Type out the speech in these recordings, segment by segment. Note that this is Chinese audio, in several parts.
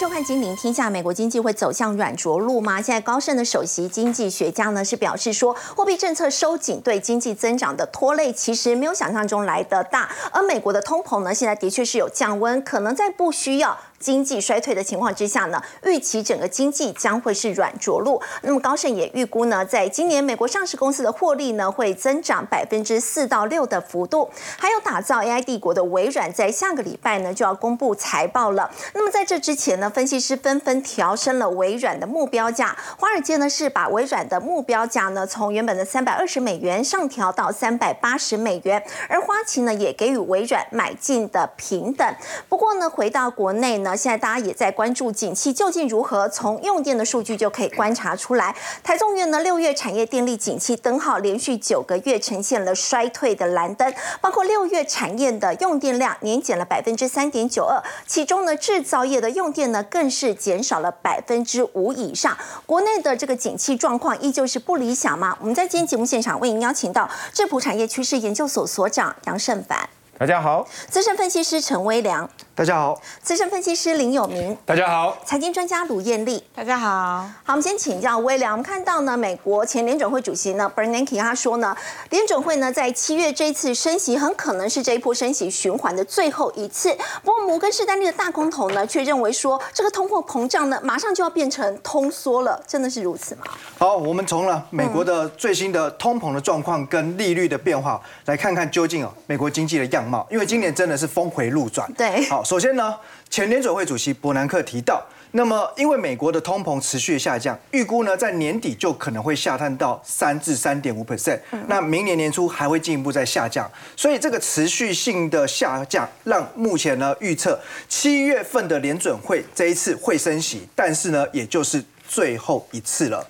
收看《金陵天下》，美国经济会走向软着陆吗？现在高盛的首席经济学家呢是表示说，货币政策收紧对经济增长的拖累其实没有想象中来得大，而美国的通膨呢现在的确是有降温，可能在不需要。经济衰退的情况之下呢，预期整个经济将会是软着陆。那么高盛也预估呢，在今年美国上市公司的获利呢会增长百分之四到六的幅度。还有打造 AI 帝国的微软，在下个礼拜呢就要公布财报了。那么在这之前呢，分析师纷纷调升了微软的目标价。华尔街呢是把微软的目标价呢从原本的三百二十美元上调到三百八十美元，而花旗呢也给予微软买进的平等。不过呢，回到国内呢。现在大家也在关注景气究竟如何，从用电的数据就可以观察出来。台中院呢，六月产业电力景气灯号连续九个月呈现了衰退的蓝灯，包括六月产业的用电量年减了百分之三点九二，其中呢制造业的用电呢更是减少了百分之五以上。国内的这个景气状况依旧是不理想嘛？我们在今天节目现场为您邀请到智普产业趋势研究所所长杨胜凡。大家好，资深分析师陈威良，大家好，资深分析师林有明，大家好，财经专家卢艳丽，大家好。好，我们先请教威廉。我们看到呢，美国前联准会主席呢，Bernanke 他说呢，联准会呢在七月这一次升息很可能是这一波升息循环的最后一次。不过摩根士丹利的大空头呢，却认为说这个通货膨胀呢，马上就要变成通缩了，真的是如此吗？好，我们从了美国的最新的通膨的状况跟利率的变化，来看看究竟哦，美国经济的样貌。因为今年真的是峰回路转。对，好，首先呢，前联准会主席伯南克提到，那么因为美国的通膨持续下降，预估呢在年底就可能会下探到三至三点五 percent，那明年年初还会进一步再下降，所以这个持续性的下降，让目前呢预测七月份的联准会这一次会升息，但是呢也就是最后一次了。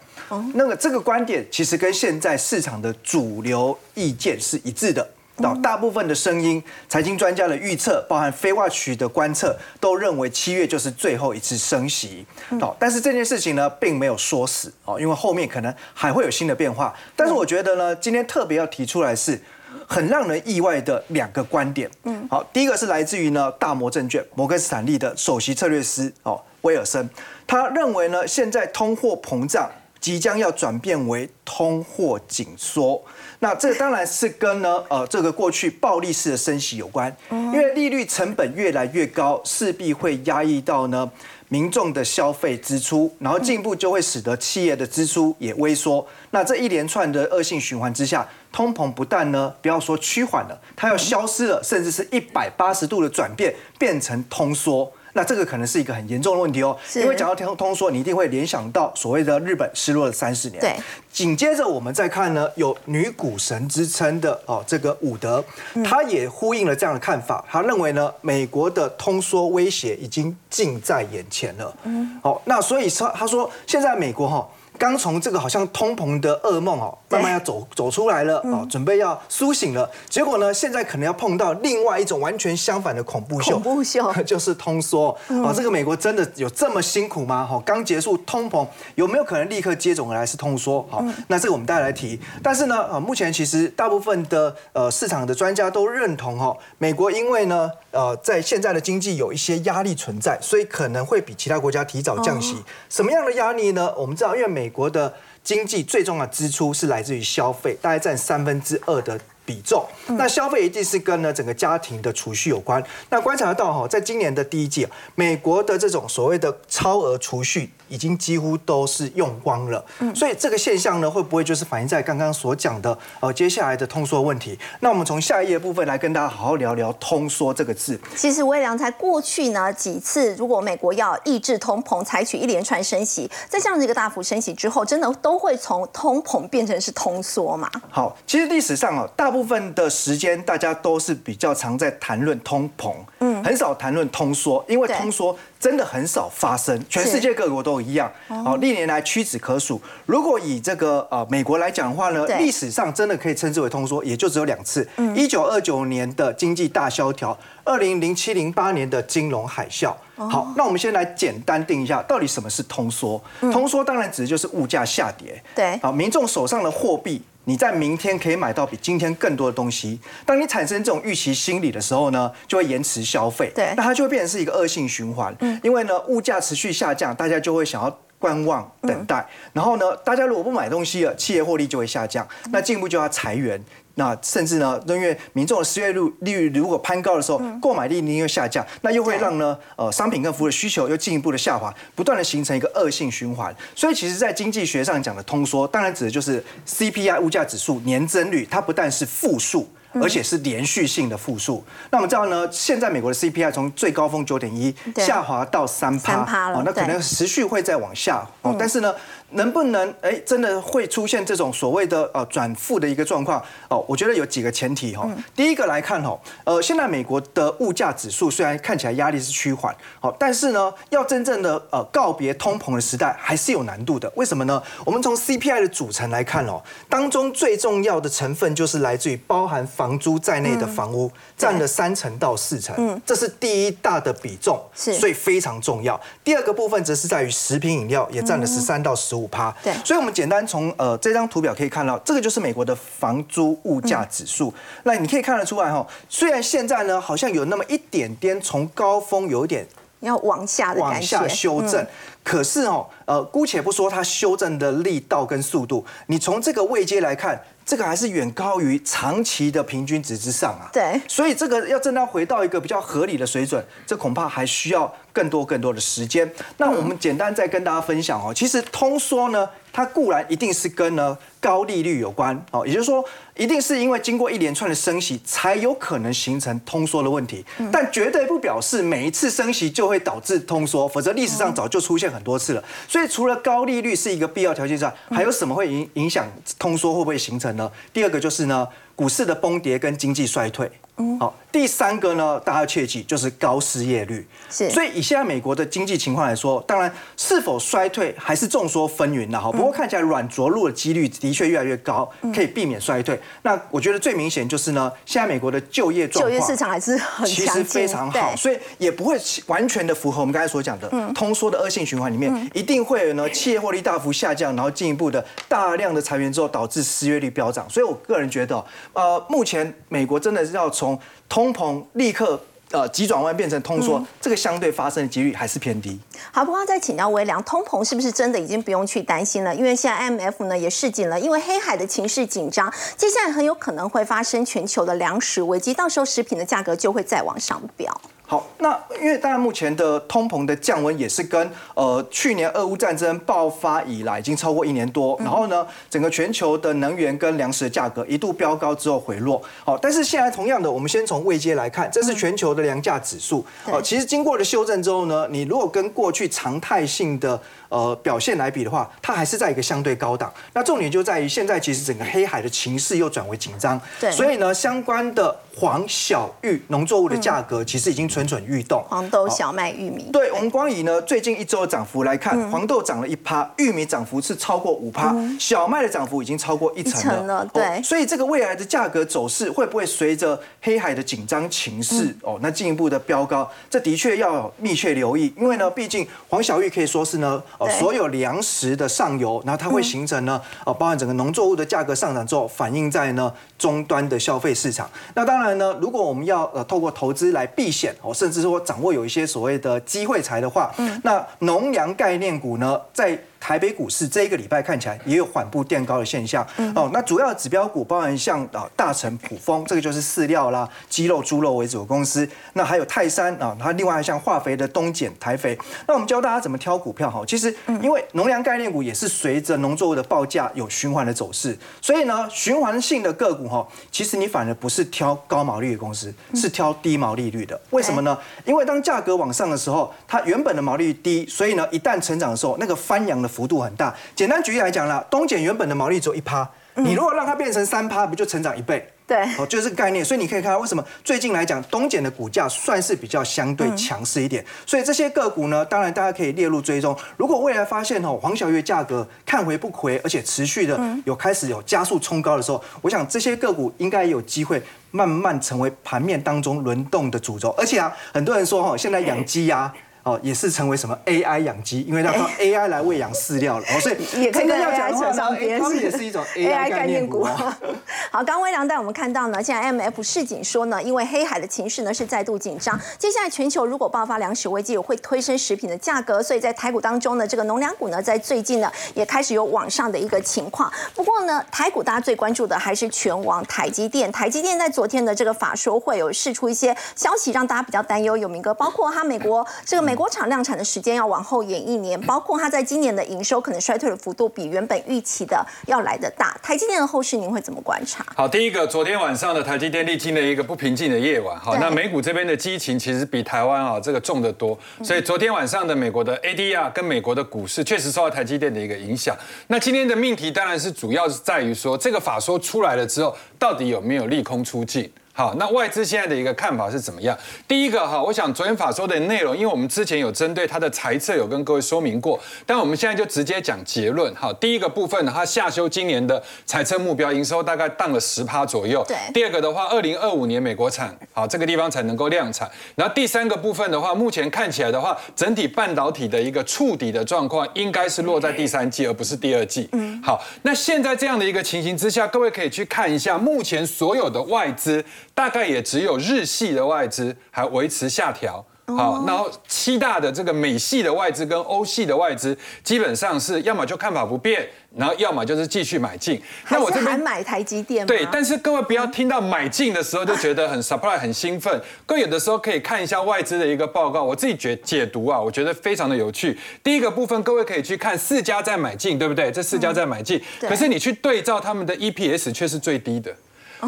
那个这个观点其实跟现在市场的主流意见是一致的。到大部分的声音，财经专家的预测，包含非 watch 的观测，都认为七月就是最后一次升息。好，但是这件事情呢，并没有说死哦，因为后面可能还会有新的变化。但是我觉得呢，今天特别要提出来是很让人意外的两个观点。嗯，好，第一个是来自于呢大摩证券摩根斯坦利的首席策略师哦威尔森，他认为呢现在通货膨胀即将要转变为通货紧缩。那这当然是跟呢，呃，这个过去暴力式的升息有关，因为利率成本越来越高，势必会压抑到呢民众的消费支出，然后进一步就会使得企业的支出也微缩。那这一连串的恶性循环之下，通膨不但呢不要说趋缓了，它要消失了，甚至是一百八十度的转变，变成通缩。那这个可能是一个很严重的问题哦，因为讲到通通缩，你一定会联想到所谓的日本失落了三十年。对，紧接着我们再看呢，有女股神之称的哦，这个伍德，他也呼应了这样的看法，他认为呢，美国的通缩威胁已经近在眼前了。嗯，好，那所以说他说现在美国哈。刚从这个好像通膨的噩梦哦，慢慢要走走出来了哦，准备要苏醒了。结果呢，现在可能要碰到另外一种完全相反的恐怖秀，恐怖秀 就是通缩哦。这个美国真的有这么辛苦吗？哈，刚结束通膨，有没有可能立刻接踵而来是通缩？好，那这个我们大家来提。但是呢，呃，目前其实大部分的呃市场的专家都认同哈，美国因为呢，呃，在现在的经济有一些压力存在，所以可能会比其他国家提早降息。什么样的压力呢？我们知道，因为美美国的经济最重要的支出是来自于消费，大概占三分之二的比重。那消费一定是跟呢整个家庭的储蓄有关。那观察到哈，在今年的第一季，美国的这种所谓的超额储蓄。已经几乎都是用光了，所以这个现象呢，会不会就是反映在刚刚所讲的呃接下来的通缩问题？那我们从下一页部分来跟大家好好聊聊通缩这个字。其实威良在过去呢几次，如果美国要抑制通膨，采取一连串升息，在这样的一个大幅升息之后，真的都会从通膨变成是通缩嘛？好，其实历史上哦，大部分的时间大家都是比较常在谈论通膨，嗯，很少谈论通缩，因为通缩。真的很少发生，全世界各国都一样。哦，历年来屈指可数。如果以这个呃美国来讲的话呢，历史上真的可以称之为通缩，也就只有两次：一九二九年的经济大萧条，二零零七零八年的金融海啸。好，那我们先来简单定一下，到底什么是通缩？通缩当然指的就是物价下跌。对，好，民众手上的货币你在明天可以买到比今天更多的东西。当你产生这种预期心理的时候呢，就会延迟消费。对那它就会变成是一个恶性循环。嗯，因为呢，物价持续下降，大家就会想要。观望等待，然后呢，大家如果不买东西了，企业获利就会下降，那进一步就要裁员。那甚至呢，因为民众的失业率利率如果攀高的时候，购买力一定会下降，那又会让呢呃商品跟服务的需求又进一步的下滑，不断的形成一个恶性循环。所以其实，在经济学上讲的通缩，当然指的就是 CPI 物价指数年增率，它不但是负数。而且是连续性的负数。那我们知道呢，现在美国的 CPI 从最高峰九点一下滑到三趴，哦，那可能持续会再往下哦。但是呢，能不能哎真的会出现这种所谓的呃转负的一个状况哦？我觉得有几个前提哈。第一个来看哦，呃，现在美国的物价指数虽然看起来压力是趋缓，好，但是呢，要真正的呃告别通膨的时代还是有难度的。为什么呢？我们从 CPI 的组成来看哦，当中最重要的成分就是来自于包含。房租在内的房屋占了三成到四成，这是第一大的比重，是所以非常重要。第二个部分则是在于食品饮料，也占了十三到十五趴。对，所以我们简单从呃这张图表可以看到，这个就是美国的房租物价指数。那你可以看得出来哈，虽然现在呢好像有那么一点点从高峰有一点要往下的往下修正，可是哦呃姑且不说它修正的力道跟速度，你从这个位阶来看。这个还是远高于长期的平均值之上啊，对，所以这个要真的回到一个比较合理的水准，这恐怕还需要更多更多的时间。那我们简单再跟大家分享哦，其实通缩呢，它固然一定是跟呢高利率有关哦，也就是说，一定是因为经过一连串的升息，才有可能形成通缩的问题，但绝对不表示每一次升息就会导致通缩，否则历史上早就出现很多次了。所以除了高利率是一个必要条件之外，还有什么会影影响通缩会不会形成？第二个就是呢，股市的崩跌跟经济衰退。好，第三个呢，大家要切记就是高失业率。是，所以以现在美国的经济情况来说，当然是否衰退还是众说纷纭的哈。不过看起来软着陆的几率的确越来越高，可以避免衰退。那我觉得最明显就是呢，现在美国的就业状况，就业市场还是很其实非常好，所以也不会完全的符合我们刚才所讲的通缩的恶性循环里面，一定会有呢企业获利大幅下降，然后进一步的大量的裁员之后导致失业率飙涨。所以我个人觉得，呃，目前美国真的是要从通膨立刻呃急转弯变成通缩，这个相对发生的几率还是偏低。好，不过再请教微良，通膨是不是真的已经不用去担心了？因为现在 M F 呢也示警了，因为黑海的情势紧张，接下来很有可能会发生全球的粮食危机，到时候食品的价格就会再往上飙。好，那因为当然目前的通膨的降温也是跟呃去年俄乌战争爆发以来已经超过一年多，然后呢整个全球的能源跟粮食的价格一度飙高之后回落。好，但是现在同样的，我们先从位阶来看，这是全球的粮价指数。哦，其实经过了修正之后呢，你如果跟过去常态性的呃表现来比的话，它还是在一个相对高档。那重点就在于现在其实整个黑海的情势又转为紧张。对，所以呢相关的。黄小玉农作物的价格其实已经蠢蠢欲动。黄豆、小麦、玉米。对，我们光以呢最近一周的涨幅来看，黄豆涨了一趴，玉米涨幅是超过五趴，小麦的涨幅已经超过一成了。对，所以这个未来的价格走势会不会随着黑海的紧张情势哦，那进一步的飙高？这的确要密切留意，因为呢，毕竟黄小玉可以说是呢，呃，所有粮食的上游，然后它会形成呢，呃，包含整个农作物的价格上涨之后，反映在呢终端的消费市场。那当然。呢，如果我们要呃透过投资来避险哦，甚至说掌握有一些所谓的机会财的话，嗯，那农粮概念股呢，在台北股市这一个礼拜看起来也有缓步垫高的现象哦。那主要指标股包含像啊大成、普丰，这个就是饲料啦、鸡肉、猪肉为主的公司。那还有泰山啊，它另外还像化肥的东碱、台肥。那我们教大家怎么挑股票哈。其实因为农粮概念股也是随着农作物的报价有循环的走势，所以呢循环性的个股哈，其实你反而不是挑高毛利的公司，是挑低毛利率的。为什么呢？因为当价格往上的时候，它原本的毛利率低，所以呢一旦成长的时候，那个翻扬的。幅度很大，简单举例来讲啦，东碱原本的毛利只有一趴，你如果让它变成三趴，不就成长一倍？对，哦，就是这个概念。所以你可以看到为什么最近来讲，东碱的股价算是比较相对强势一点。所以这些个股呢，当然大家可以列入追踪。如果未来发现哦，黄小月价格看回不回，而且持续的有开始有加速冲高的时候，我想这些个股应该有机会慢慢成为盘面当中轮动的主轴。而且啊，很多人说哈，现在养鸡呀。哦，也是成为什么 AI 养鸡，因为要靠 AI 来喂养饲料了，哦，所以也可以跟要 AI 扯上边，他们也是一种 AI 概念股。好，刚微良带我们看到呢，现在 M F 市警说呢，因为黑海的情势呢是再度紧张，接下来全球如果爆发粮食危机，也会推升食品的价格，所以在台股当中呢，这个农粮股呢，在最近呢也开始有往上的一个情况。不过呢，台股大家最关注的还是全网台积电，台积电在昨天的这个法说会有释出一些消息，让大家比较担忧。有明哥，包括它美国这个美国厂量产的时间要往后延一年，包括它在今年的营收可能衰退的幅度比原本预期的要来的大。台积电的后市您会怎么观察？好，第一个，昨天晚上的台积电历经了一个不平静的夜晚，好，那美股这边的激情其实比台湾啊这个重得多，所以昨天晚上的美国的 ADR 跟美国的股市确实受到台积电的一个影响。那今天的命题当然是主要是在于说，这个法说出来了之后，到底有没有利空出尽？好，那外资现在的一个看法是怎么样？第一个哈，我想昨天法说的内容，因为我们之前有针对它的财测有跟各位说明过，但我们现在就直接讲结论。哈，第一个部分呢，它下修今年的财测目标营收大概降了十趴左右。对。第二个的话，二零二五年美国产，好这个地方才能够量产。然后第三个部分的话，目前看起来的话，整体半导体的一个触底的状况，应该是落在第三季，而不是第二季。嗯。好，那现在这样的一个情形之下，各位可以去看一下目前所有的外资。大概也只有日系的外资还维持下调，好，然后七大的这个美系的外资跟欧系的外资基本上是要么就看法不变，然后要么就是继续买进。那我这边买台积电对，但是各位不要听到买进的时候就觉得很 surprise 很兴奋，各位有的时候可以看一下外资的一个报告，我自己觉解读啊，我觉得非常的有趣。第一个部分各位可以去看四家在买进，对不对？这四家在买进，可是你去对照他们的 EPS 却是最低的。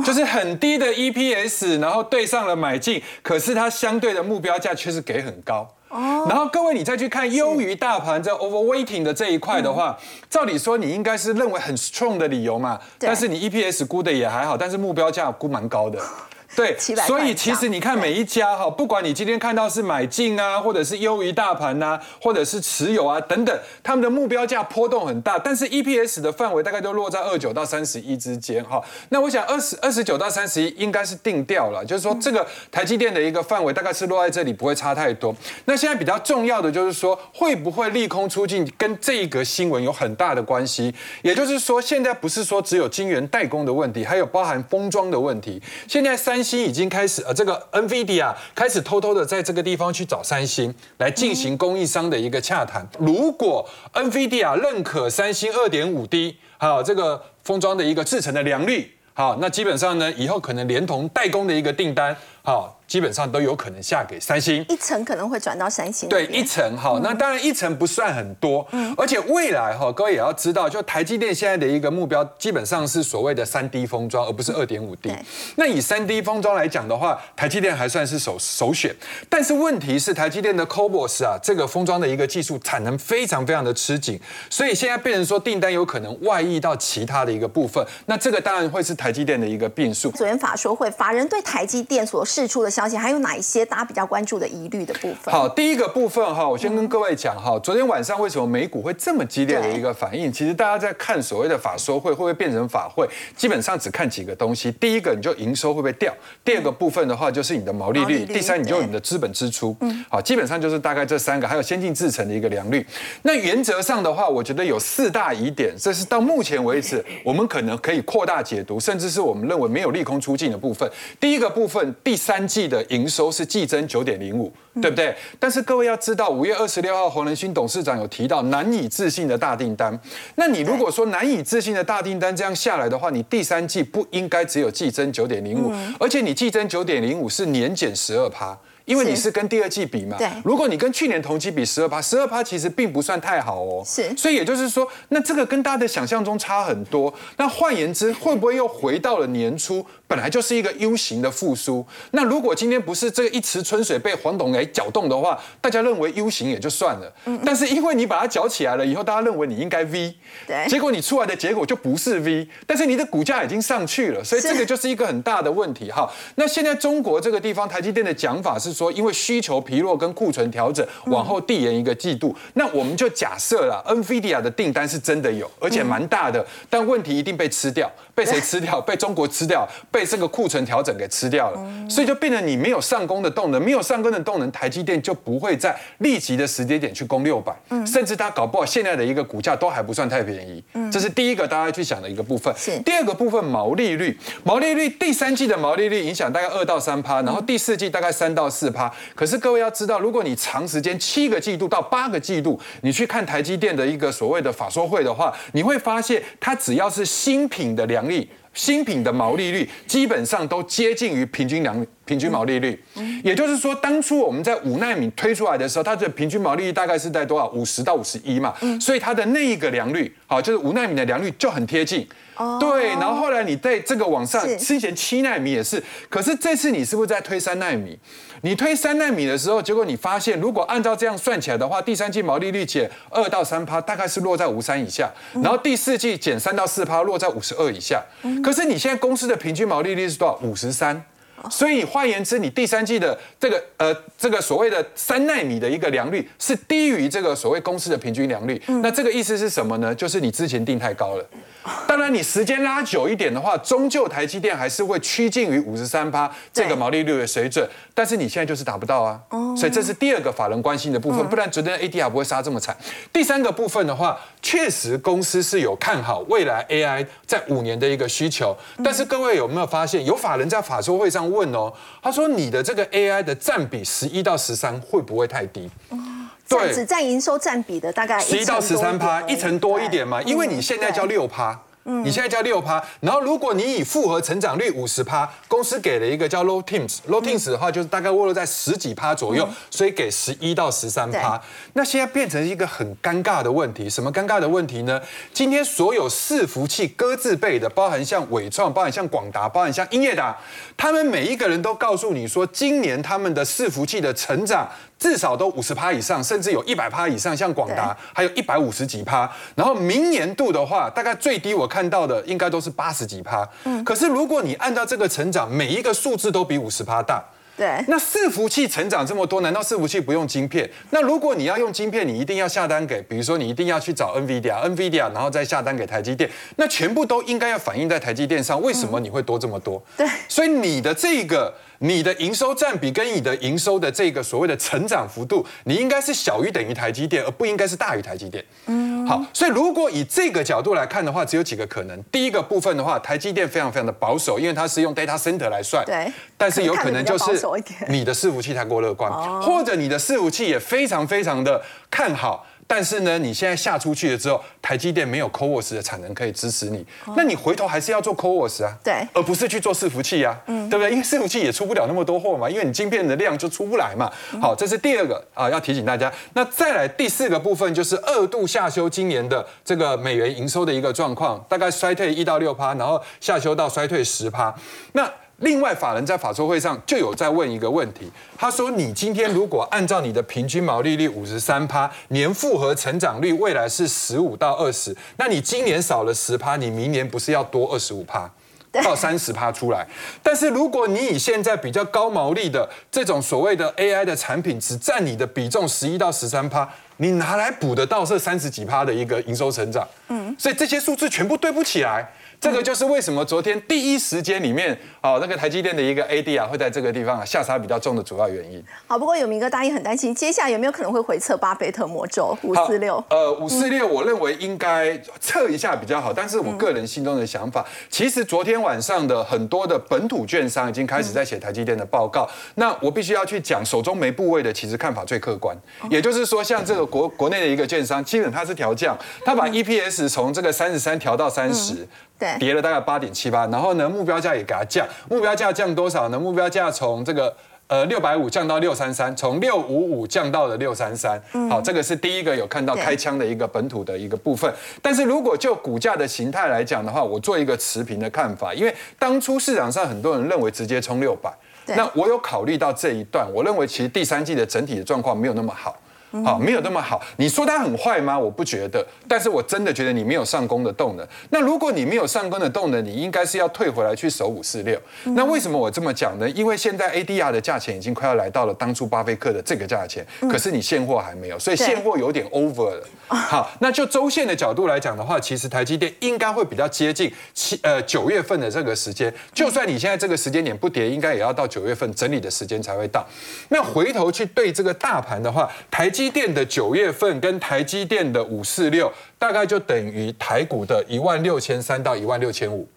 就是很低的 EPS，然后对上了买进，可是它相对的目标价却是给很高。哦。然后各位，你再去看优于大盘这 overweighting 的这一块的话，照理说你应该是认为很 strong 的理由嘛。但是你 EPS 估的也还好，但是目标价估蛮高的。对，所以其实你看每一家哈，不管你今天看到是买进啊，或者是优于大盘呐，或者是持有啊等等，他们的目标价波动很大，但是 EPS 的范围大概都落在二九到三十一之间哈。那我想二十二十九到三十一应该是定调了，就是说这个台积电的一个范围大概是落在这里，不会差太多。那现在比较重要的就是说，会不会利空出尽，跟这一个新闻有很大的关系。也就是说，现在不是说只有晶圆代工的问题，还有包含封装的问题。现在三。星已经开始，呃，这个 NVIDIA 开始偷偷的在这个地方去找三星来进行供应商的一个洽谈。如果 NVIDIA 认可三星二点五 D 还有这个封装的一个制成的良率，好，那基本上呢，以后可能连同代工的一个订单，好。基本上都有可能下给三星，一层可能会转到三星。对，一层哈，那当然一层不算很多，嗯，而且未来哈，各位也要知道，就台积电现在的一个目标，基本上是所谓的三 D 封装，而不是二点五 D。那以三 D 封装来讲的话，台积电还算是首首选。但是问题是，台积电的 CoBOS 啊，这个封装的一个技术产能非常非常的吃紧，所以现在变成说订单有可能外溢到其他的一个部分。那这个当然会是台积电的一个变数。昨天法说会，法人对台积电所释出的消息，还有哪一些大家比较关注的疑虑的部分？好，第一个部分哈，我先跟各位讲哈，昨天晚上为什么美股会这么激烈的一个反应？其实大家在看所谓的法说会会不会变成法会，基本上只看几个东西。第一个，你就营收会不会掉；第二个部分的话，就是你的毛利率；第三，你就你的资本支出。嗯，好，基本上就是大概这三个，还有先进制成的一个良率。那原则上的话，我觉得有四大疑点，这是到目前为止我们可能可以扩大解读，甚至是我们认为没有利空出尽的部分。第一个部分，第三季的营收是。季增九点零五，对不对？但是各位要知道，五月二十六号，黄仁勋董事长有提到难以置信的大订单。那你如果说难以置信的大订单这样下来的话，你第三季不应该只有季增九点零五，而且你季增九点零五是年减十二趴。因为你是跟第二季比嘛，对。如果你跟去年同期比十二趴，十二趴其实并不算太好哦。是。所以也就是说，那这个跟大家的想象中差很多。那换言之，会不会又回到了年初，本来就是一个 U 型的复苏？那如果今天不是这个一池春水被黄董给搅动的话，大家认为 U 型也就算了。嗯。但是因为你把它搅起来了以后，大家认为你应该 V。对。结果你出来的结果就不是 V，但是你的股价已经上去了，所以这个就是一个很大的问题哈。那现在中国这个地方，台积电的讲法是说，因为需求疲弱跟库存调整，往后递延一个季度。那我们就假设了，NVIDIA 的订单是真的有，而且蛮大的，但问题一定被吃掉，被谁吃掉？被中国吃掉，被这个库存调整给吃掉了。所以就变成你没有上攻的动能，没有上攻的动能，台积电就不会在立即的时间点去攻六百，甚至它搞不好现在的一个股价都还不算太便宜。这是第一个大家去想的一个部分。第二个部分毛利率，毛利率第三季的毛利率影响大概二到三趴，然后第四季大概三到四趴。可是各位要知道，如果你长时间七个季度到八个季度，你去看台积电的一个所谓的法说会的话，你会发现它只要是新品的良率。新品的毛利率基本上都接近于平均良平均毛利率，也就是说，当初我们在五纳米推出来的时候，它的平均毛利率大概是在多少？五十到五十一嘛，所以它的那一个良率，好，就是五纳米的良率就很贴近。对，然后后来你在这个往上，之前七纳米也是，可是这次你是不是在推三纳米？你推三纳米的时候，结果你发现，如果按照这样算起来的话，第三季毛利率减二到三趴，大概是落在五三以下，然后第四季减三到四趴，落在五十二以下。可是你现在公司的平均毛利率是多少？五十三。所以换言之，你第三季的这个呃这个所谓的三纳米的一个良率是低于这个所谓公司的平均良率。那这个意思是什么呢？就是你之前定太高了。当然，你时间拉久一点的话，终究台积电还是会趋近于五十三趴这个毛利率的水准。但是你现在就是达不到啊，所以这是第二个法人关心的部分。不然昨天 ADR 不会杀这么惨。第三个部分的话，确实公司是有看好未来 AI 在五年的一个需求。但是各位有没有发现，有法人在法说会上问哦，他说你的这个 AI 的占比十一到十三会不会太低？对，只占营收占比的大概十一到十三趴，一层多一点嘛，因为你现在叫六趴。嗯你现在叫六趴，然后如果你以复合成长率五十趴，公司给了一个叫 low teams，low teams 的话就是大概握落在十几趴左右，所以给十一到十三趴。那现在变成一个很尴尬的问题，什么尴尬的问题呢？今天所有伺服器各自备的，包含像伟创，包含像广达，包含像英业达，他们每一个人都告诉你说，今年他们的伺服器的成长。至少都五十趴以上，甚至有一百趴以上，像广达还有一百五十几趴。然后明年度的话，大概最低我看到的应该都是八十几趴。嗯，可是如果你按照这个成长，每一个数字都比五十趴大。对，那伺服器成长这么多，难道伺服器不用晶片？那如果你要用晶片，你一定要下单给，比如说你一定要去找 NVIDIA，NVIDIA，然后再下单给台积电，那全部都应该要反映在台积电上。为什么你会多这么多？对，所以你的这个。你的营收占比跟你的营收的这个所谓的成长幅度，你应该是小于等于台积电，而不应该是大于台积电。嗯，好，所以如果以这个角度来看的话，只有几个可能。第一个部分的话，台积电非常非常的保守，因为它是用 data center 来算。对。但是有可能就是你的伺服器太过乐观，或者你的伺服器也非常非常的看好。但是呢，你现在下出去了之后，台积电没有 CoWoS 的产能可以支持你，那你回头还是要做 CoWoS 啊，对，而不是去做伺服器啊，嗯，对不对？因为伺服器也出不了那么多货嘛，因为你晶片的量就出不来嘛。好，这是第二个啊，要提醒大家。那再来第四个部分就是二度下修今年的这个美元营收的一个状况，大概衰退一到六趴，然后下修到衰退十趴。那另外，法人在法说会上就有在问一个问题，他说：“你今天如果按照你的平均毛利率五十三趴，年复合成长率未来是十五到二十，那你今年少了十趴，你明年不是要多二十五趴到三十趴出来？但是如果你以现在比较高毛利的这种所谓的 AI 的产品，只占你的比重十一到十三趴，你拿来补得到这三十几趴的一个营收成长？嗯，所以这些数字全部对不起来。”这个就是为什么昨天第一时间里面，哦，那个台积电的一个 AD 啊，会在这个地方啊下杀比较重的主要原因。好，不过有明哥答应很担心，接下来有没有可能会回测巴菲特魔咒五四六？呃，五四六，我认为应该测一下比较好。但是我个人心中的想法，其实昨天晚上的很多的本土券商已经开始在写台积电的报告。那我必须要去讲，手中没部位的，其实看法最客观。也就是说，像这个国国内的一个券商，基本它是调降，它把 EPS 从这个三十三调到三十。跌了大概八点七八，然后呢，目标价也给它降，目标价降多少呢？目标价从这个呃六百五降到六三三，从六五五降到了六三三。好，这个是第一个有看到开枪的一个本土的一个部分。但是如果就股价的形态来讲的话，我做一个持平的看法，因为当初市场上很多人认为直接冲六百，那我有考虑到这一段，我认为其实第三季的整体的状况没有那么好。好，没有那么好。你说它很坏吗？我不觉得，但是我真的觉得你没有上攻的动能。那如果你没有上攻的动能，你应该是要退回来去守五四六。那为什么我这么讲呢？因为现在 ADR 的价钱已经快要来到了当初巴菲特的这个价钱，可是你现货还没有，所以现货有点 over 了。好，那就周线的角度来讲的话，其实台积电应该会比较接近七呃九月份的这个时间。就算你现在这个时间点不跌，应该也要到九月份整理的时间才会到。那回头去对这个大盘的话，台积电的九月份跟台积电的五四六，大概就等于台股的一万六千三到一万六千五。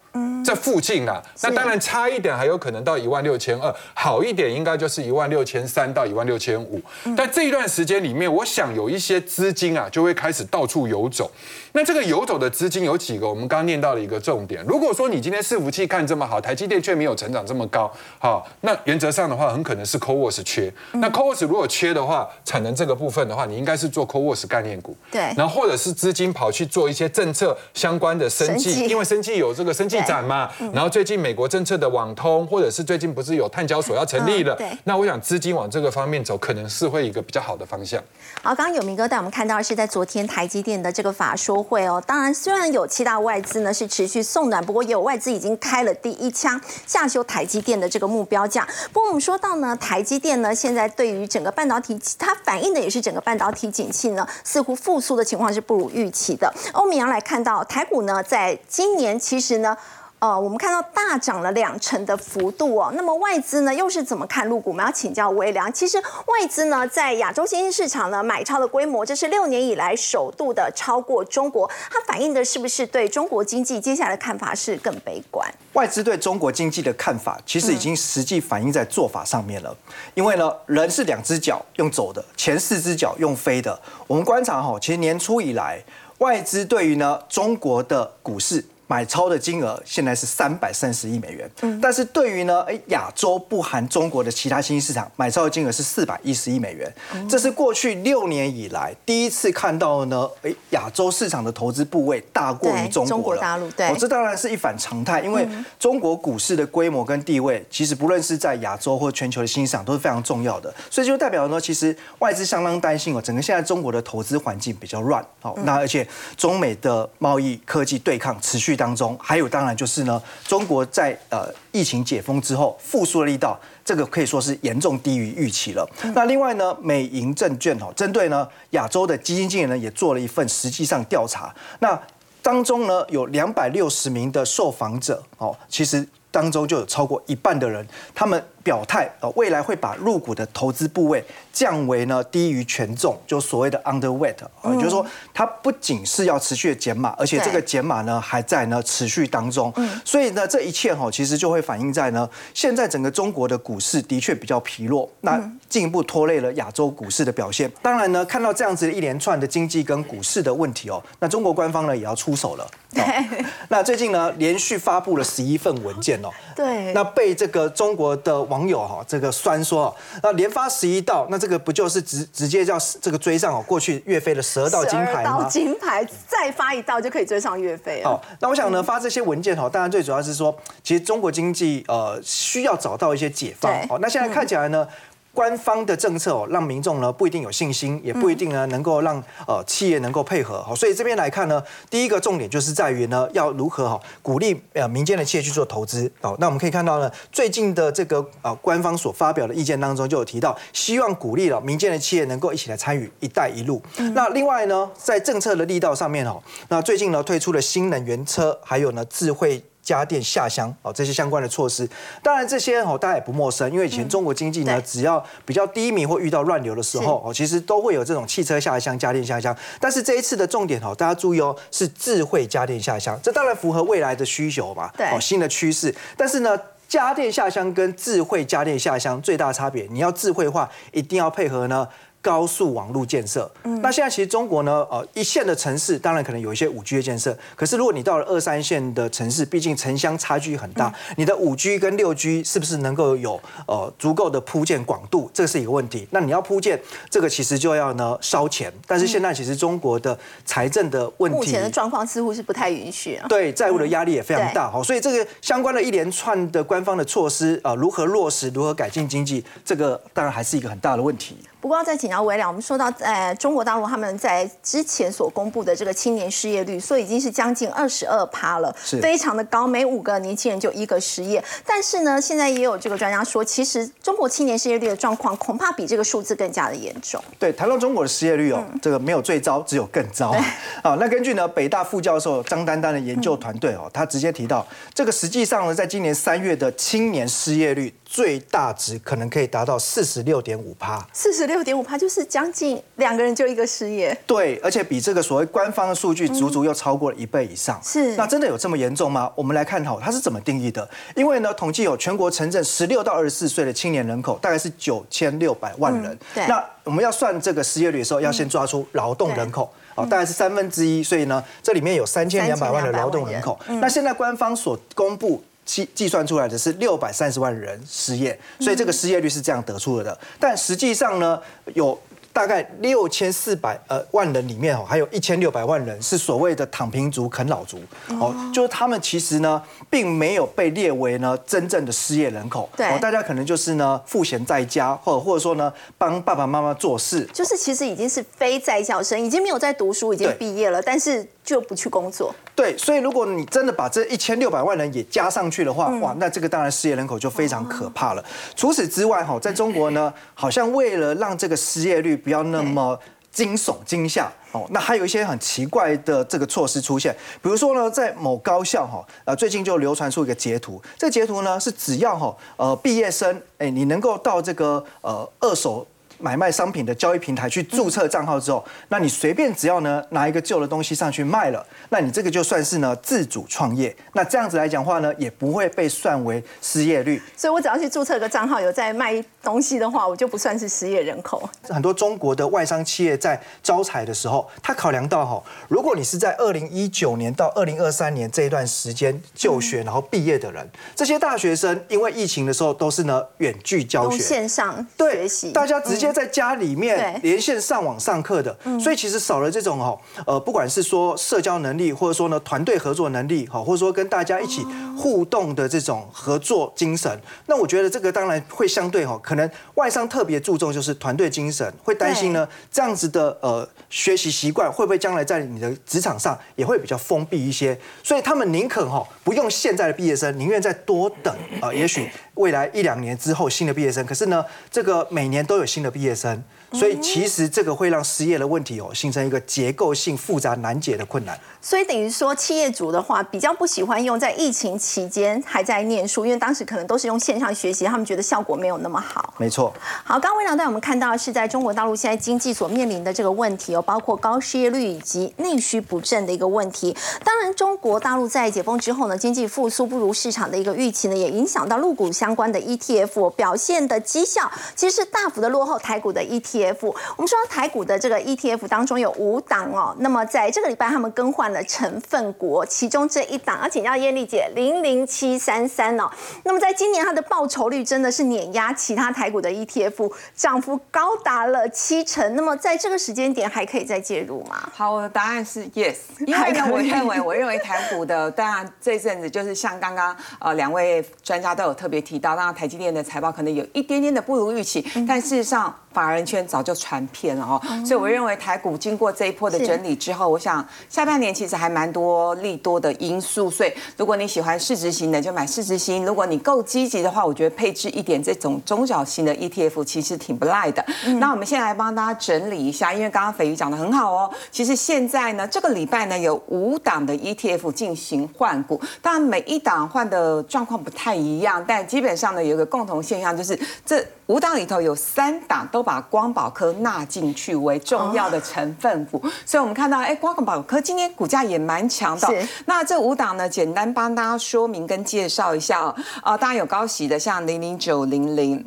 这附近啊，那当然差一点还有可能到一万六千二，好一点应该就是一万六千三到一万六千五。但这一段时间里面，我想有一些资金啊，就会开始到处游走。那这个游走的资金有几个？我们刚刚念到了一个重点。如果说你今天伺服器看这么好，台积电却没有成长这么高，好，那原则上的话，很可能是 CoWoS 缺。那 CoWoS 如果缺的话，产能这个部分的话，你应该是做 CoWoS 概念股。对。然后或者是资金跑去做一些政策相关的生计，因为生计有这个生计展嘛。然后最近美国政策的网通，或者是最近不是有碳交所要成立了？对。那我想资金往这个方面走，可能是会一个比较好的方向。好，刚刚有明哥带我们看到是在昨天台积电的这个法说会哦，当然。虽然有七大外资呢是持续送暖，不过也有外资已经开了第一枪下修台积电的这个目标价。不过我们说到呢，台积电呢现在对于整个半导体，它反映的也是整个半导体景气呢似乎复苏的情况是不如预期的。欧米阳来看到台股呢，在今年其实呢。呃，我们看到大涨了两成的幅度哦。那么外资呢，又是怎么看入股？我们要请教微良。其实外资呢，在亚洲新兴市场呢，买超的规模，这是六年以来首度的超过中国。它反映的是不是对中国经济接下来的看法是更悲观？外资对中国经济的看法，其实已经实际反映在做法上面了。因为呢，人是两只脚用走的，前四只脚用飞的。我们观察哈，其实年初以来，外资对于呢中国的股市。买超的金额现在是三百三十亿美元，嗯。但是对于呢，哎，亚洲不含中国的其他新兴市场买超的金额是四百一十亿美元，这是过去六年以来第一次看到呢，哎，亚洲市场的投资部位大过于中国了。大陆对，哦，这当然是一反常态，因为中国股市的规模跟地位，其实不论是在亚洲或全球的新市场都是非常重要的，所以就代表呢，其实外资相当担心哦，整个现在中国的投资环境比较乱，好，那而且中美的贸易科技对抗持续。当中还有，当然就是呢，中国在呃疫情解封之后复苏的力道，这个可以说是严重低于预期了。那另外呢，美银证券哦，针对呢亚洲的基金经理呢，也做了一份实际上调查。那当中呢，有两百六十名的受访者哦，其实当中就有超过一半的人，他们。表态呃，未来会把入股的投资部位降为呢低于权重，就所谓的 underweight 啊，就是说它不仅是要持续的减码，而且这个减码呢还在呢持续当中。所以呢，这一切哈其实就会反映在呢现在整个中国的股市的确比较疲弱，那进一步拖累了亚洲股市的表现。当然呢，看到这样子一连串的经济跟股市的问题哦，那中国官方呢也要出手了。那最近呢连续发布了十一份文件哦，对，那被这个中国的网网友哈，这个酸说，那连发十一道，那这个不就是直直接叫这个追上哦？过去岳飞的十二道金牌吗？金牌再发一道就可以追上岳飞了。哦，那我想呢，发这些文件哈，当然最主要是说，其实中国经济呃需要找到一些解放。好，那现在看起来呢？官方的政策哦，让民众呢不一定有信心，也不一定呢能够让呃企业能够配合。好，所以这边来看呢，第一个重点就是在于呢，要如何哈鼓励呃民间的企业去做投资。好，那我们可以看到呢，最近的这个啊官方所发表的意见当中就有提到，希望鼓励了民间的企业能够一起来参与“一带一路”。那另外呢，在政策的力道上面哦，那最近呢推出了新能源车，还有呢智慧。家电下乡哦，这些相关的措施，当然这些哦大家也不陌生，因为以前中国经济呢，只要比较低迷或遇到乱流的时候哦，其实都会有这种汽车下乡、家电下乡。但是这一次的重点哦，大家注意哦，是智慧家电下乡，这当然符合未来的需求嘛，哦新的趋势。但是呢，家电下乡跟智慧家电下乡最大差别，你要智慧化，一定要配合呢。高速网络建设，那现在其实中国呢，呃，一线的城市当然可能有一些五 G 的建设，可是如果你到了二三线的城市，毕竟城乡差距很大，你的五 G 跟六 G 是不是能够有呃足够的铺建广度，这是一个问题。那你要铺建这个，其实就要呢烧钱，但是现在其实中国的财政的问题，目前的状况似乎是不太允许啊。对，债务的压力也非常大，好，所以这个相关的一连串的官方的措施啊，如何落实，如何改进经济，这个当然还是一个很大的问题。不过要再请教微良，我们说到呃中国大陆他们在之前所公布的这个青年失业率，所以已经是将近二十二趴了，是非常的高，每五个年轻人就一个失业。但是呢，现在也有这个专家说，其实中国青年失业率的状况恐怕比这个数字更加的严重。对，谈到中国的失业率哦，这个没有最糟，只有更糟。啊，那根据呢北大副教授张丹丹的研究团队哦，他直接提到，这个实际上呢，在今年三月的青年失业率最大值可能可以达到四十六点五趴。四十六点五趴，就是将近两个人就一个失业。对，而且比这个所谓官方的数据足足又超过了一倍以上。是那真的有这么严重吗？我们来看好它是怎么定义的。因为呢，统计有全国城镇十六到二十四岁的青年人口大概是九千六百万人。对那我们要算这个失业率的时候，要先抓出劳动人口。哦，大概是三分之一，所以呢，这里面有三千两百万的劳动人口。那现在官方所公布计计算出来的是六百三十万人失业，所以这个失业率是这样得出的。但实际上呢，有大概六千四百呃万人里面哦，还有一千六百万人是所谓的躺平族、啃老族哦，就是他们其实呢，并没有被列为呢真正的失业人口。对哦，大家可能就是呢赋闲在家，或者或者说呢帮爸爸妈妈做事。就是其实已经是非在校生，已经没有在读书，已经对毕业了，但是就不去工作。对，所以如果你真的把这一千六百万人也加上去的话，哇，那这个当然失业人口就非常可怕了。除此之外，哈，在中国呢，好像为了让这个失业率不要那么惊悚惊吓。哦，那还有一些很奇怪的这个措施出现，比如说呢，在某高校哈，呃，最近就流传出一个截图，这个截图呢是只要哈，呃，毕业生，哎，你能够到这个呃二手。买卖商品的交易平台去注册账号之后，那你随便只要呢拿一个旧的东西上去卖了，那你这个就算是呢自主创业。那这样子来讲话呢，也不会被算为失业率。所以我只要去注册个账号，有在卖东西的话，我就不算是失业人口。很多中国的外商企业在招才的时候，他考量到哈，如果你是在二零一九年到二零二三年这一段时间就学然后毕业的人，这些大学生因为疫情的时候都是呢远距教学，线上学对习，，大家直接在家里面连线上网上课的，所以其实少了这种哦，呃，不管是说社交能力，或者说呢团队合作能力，哈，或者说跟大家一起互动的这种合作精神，那我觉得这个当然会相对哈，可能外商特别注重就是团队精神，会担心呢这样子的呃学习习惯会不会将来在你的职场上也会比较封闭一些，所以他们宁可哈不用现在的毕业生，宁愿再多等啊、呃，也许未来一两年之后新的毕业生，可是呢这个每年都有新的毕业生。所以其实这个会让失业的问题哦，形成一个结构性复杂难解的困难。所以等于说，企业主的话比较不喜欢用在疫情期间还在念书，因为当时可能都是用线上学习，他们觉得效果没有那么好。没错，好，刚刚魏良带我们看到的是在中国大陆现在经济所面临的这个问题哦，包括高失业率以及内需不振的一个问题。当然，中国大陆在解封之后呢，经济复苏不如市场的一个预期呢，也影响到陆股相关的 ETF 表现的绩效，其实是大幅的落后台股的 ETF。我们说台股的这个 ETF 当中有五档哦，那么在这个礼拜他们更换了成分股，其中这一档要请教艳丽姐零零七三三哦，那么在今年它的报酬率真的是碾压其他台股的 ETF，涨幅高达了七成。那么在这个时间点还可以再介入吗？好，我的答案是 yes，因为呢，我认为，我认为台股的，当然这阵子就是像刚刚呃两位专家都有特别提到，当然台积电的财报可能有一点点的不如预期，但事实上法人圈早就传遍了哦，所以我认为台股经过这一波的整理之后，我想下半年其实还蛮多利多的因素，所以如果你喜欢市值型的，就买市值型；如果你够积极的话，我觉得配置一点这种中小型的 ETF 其实挺不赖的。那我们先来帮大家整理一下，因为刚刚斐鱼讲的很好哦，其实现在呢，这个礼拜呢有五档的 ETF 进行换股，当然每一档换的状况不太一样，但基本上呢有一个共同现象，就是这五档里头有三档都把光宝科纳进去为重要的成分股，所以我们看到，哎，光宝科今天股价也蛮强的。那这五档呢，简单帮大家说明跟介绍一下哦。啊，大家有高息的，像零零九零零。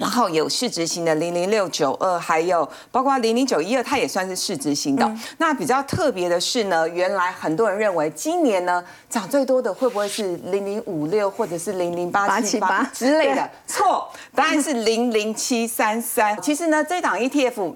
然后有市值型的零零六九二，还有包括零零九一二，它也算是市值型的。那比较特别的是呢，原来很多人认为今年呢涨最多的会不会是零零五六或者是零零八七八之类的？错，答案是零零七三三。其实呢，这档 ETF。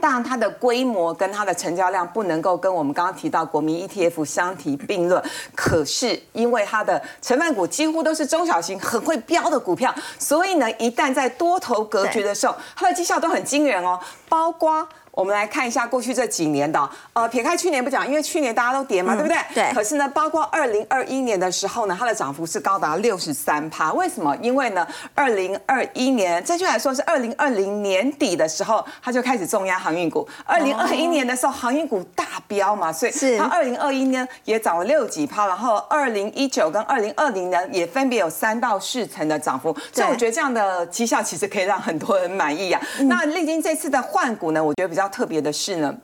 但它的规模跟它的成交量不能够跟我们刚刚提到国民 ETF 相提并论，可是因为它的成分股几乎都是中小型很会标的股票，所以呢，一旦在多头格局的时候，它的绩效都很惊人哦，包括。我们来看一下过去这几年的，呃，撇开去年不讲，因为去年大家都跌嘛，对不对？对。可是呢，包括二零二一年的时候呢，它的涨幅是高达六十三趴。为什么？因为呢，二零二一年，正确来说是二零二零年底的时候，它就开始重压航运股。二零二一年的时候，航运股大飙嘛，所以它二零二一呢也涨了六几趴，然后二零一九跟二零二零呢也分别有三到四成的涨幅。所以我觉得这样的绩效其实可以让很多人满意啊。那历经这次的换股呢，我觉得比较。较特别的是呢，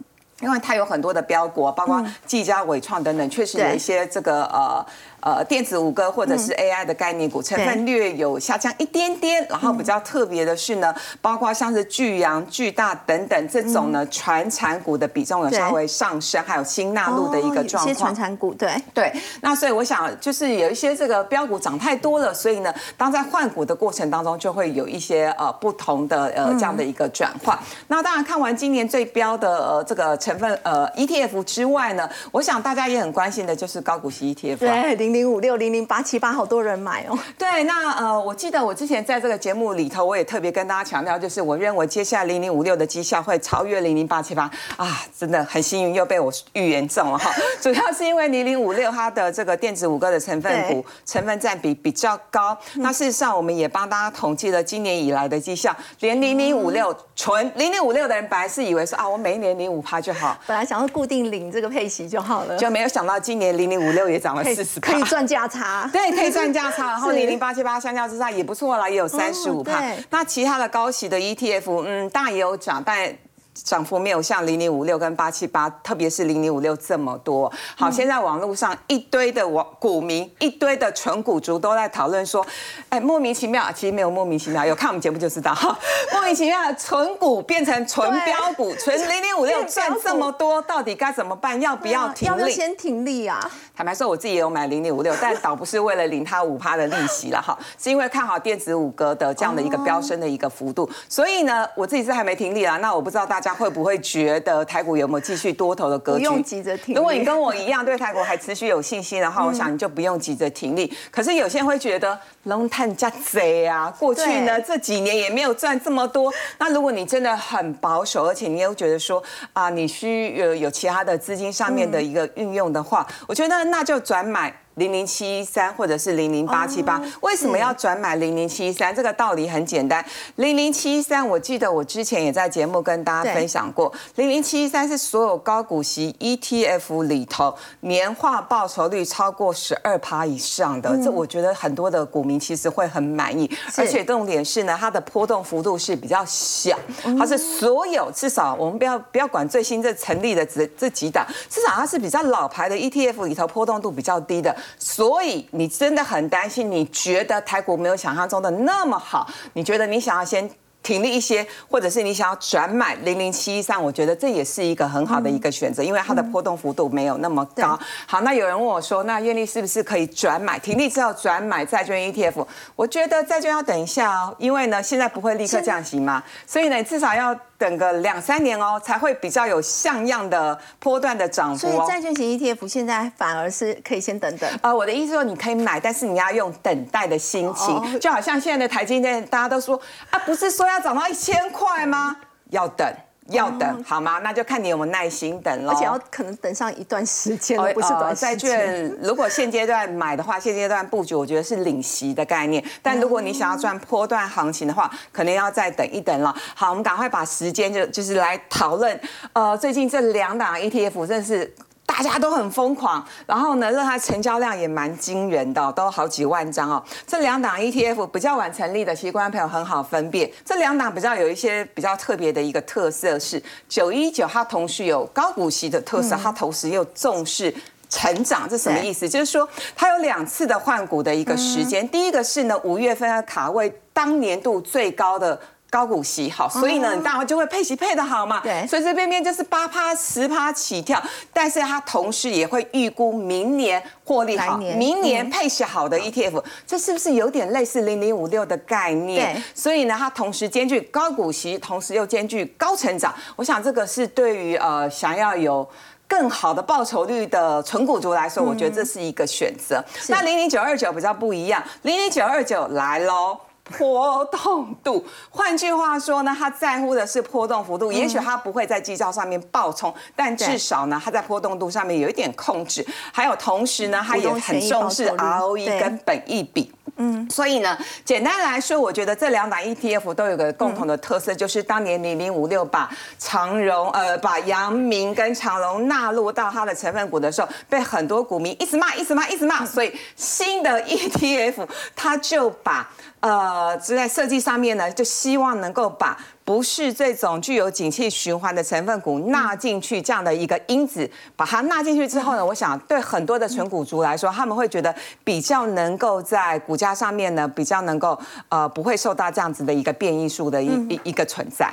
因为它有很多的标股，包括技嘉、伟创等等，确实有一些这个呃。呃，电子五哥或者是 AI 的概念股成分略有下降一点点，然后比较特别的是呢，包括像是巨阳、巨大等等这种呢，传产股的比重有稍微上升，还有新纳入的一个状况。一些传产股，对对。那所以我想，就是有一些这个标股涨太多了，所以呢，当在换股的过程当中，就会有一些呃不同的呃这样的一个转换。那当然，看完今年最标的呃这个成分呃 ETF 之外呢，我想大家也很关心的就是高股息 ETF。对。零零五六零零八七八，好多人买哦。对，那呃，我记得我之前在这个节目里头，我也特别跟大家强调，就是我认为接下来零零五六的绩效会超越零零八七八啊，真的很幸运又被我预言中了哈。主要是因为零零五六它的这个电子五哥的成分股成分占比比较高。那事实上，我们也帮大家统计了今年以来的绩效，连零零五六纯零零五六的人本来是以为说啊，我每一年零五趴就好，本来想要固定领这个配息就好了，就没有想到今年零零五六也涨了四十。可以赚价差，对，可以赚价差，然后零零八七八相较之下也不错了，也有三十五帕。那其他的高息的 ETF，嗯，当然也有涨，但。涨幅没有像零零五六跟八七八，特别是零零五六这么多。好，现在网络上一堆的网股民，一堆的纯股族都在讨论说，哎，莫名其妙，其实没有莫名其妙，有看我们节目就知道哈。莫名其妙的纯股变成纯标股，纯零零五六赚这么多，到底该怎么办？要不要停利？先停利啊！坦白说，我自己也有买零零五六，但倒不是为了领它五趴的利息了哈，是因为看好电子五哥的这样的一个飙升的一个幅度，所以呢，我自己是还没停利啊。那我不知道大家。会不会觉得台股有没有继续多头的格局？不用急着停。如果你跟我一样对台股还持续有信心的话，我想你就不用急着停利。可是有些人会觉得龙探加贼啊，过去呢这几年也没有赚这么多。那如果你真的很保守，而且你又觉得说啊，你需有有其他的资金上面的一个运用的话，我觉得那就转买。零零七一三或者是零零八七八，为什么要转买零零七一三？这个道理很简单。零零七一三，我记得我之前也在节目跟大家分享过。零零七一三是所有高股息 ETF 里头年化报酬率超过十二趴以上的，这我觉得很多的股民其实会很满意。而且重点是呢，它的波动幅度是比较小，它是所有至少我们不要不要管最新这成立的这这几档，至少它是比较老牌的 ETF 里头波动度比较低的。所以你真的很担心？你觉得台股没有想象中的那么好？你觉得你想要先停利一些，或者是你想要转买零零七三？我觉得这也是一个很好的一个选择，因为它的波动幅度没有那么高。好，那有人问我说，那愿力是不是可以转买停利之后转买债券 ETF？我觉得债券要等一下哦，因为呢现在不会立刻降息嘛，所以呢至少要。等个两三年哦，才会比较有像样的波段的涨幅所以债券型 ETF 现在反而是可以先等等。呃，我的意思说，你可以买，但是你要用等待的心情，就好像现在的台积电，大家都说啊，不是说要涨到一千块吗？要等。要等好吗？那就看你有没有耐心等了。而且要可能等上一段时间，不是短债券。如果现阶段买的话，现阶段布局，我觉得是领息的概念。但如果你想要赚波段行情的话，可能要再等一等了。好，我们赶快把时间就就是来讨论。呃，最近这两档 ETF 真的是。大家都很疯狂，然后呢，让它成交量也蛮惊人的，都好几万张哦。这两档 ETF 比较晚成立的，其实观众朋友很好分辨。这两档比较有一些比较特别的一个特色是，九一九它同时有高股息的特色，它同时又重视成长。这什么意思？就是说它有两次的换股的一个时间。第一个是呢，五月份的卡位当年度最高的。高股息好，所以呢，你当然就会配息配的好嘛。对随随便便就是八趴、十趴起跳，但是它同时也会预估明年获利好，年明年配息好的 ETF，这是不是有点类似零零五六的概念？对所以呢，它同时兼具高股息，同时又兼具高成长。我想这个是对于呃想要有。更好的报酬率的纯股族来说，我觉得这是一个选择。那零零九二九比较不一样，零零九二九来喽。波动度，换句话说呢，他在乎的是波动幅度。也许他不会在绩效上面爆冲，但至少呢，他在波动度上面有一点控制。还有同时呢，他也很重视 ROE 跟本益比。嗯，所以呢，简单来说，我觉得这两档 ETF 都有个共同的特色，就是当年零零五六把长荣呃把阳明跟长荣纳入到它的成分股的时候，被很多股民一直骂，一直骂，一直骂。所以新的 ETF 它就把呃在设计上面呢，就希望能够把不是这种具有景气循环的成分股纳进去这样的一个因子，把它纳进去之后呢，我想对很多的纯股族来说，他们会觉得比较能够在股价上面呢，比较能够呃不会受到这样子的一个变异数的一一一个存在。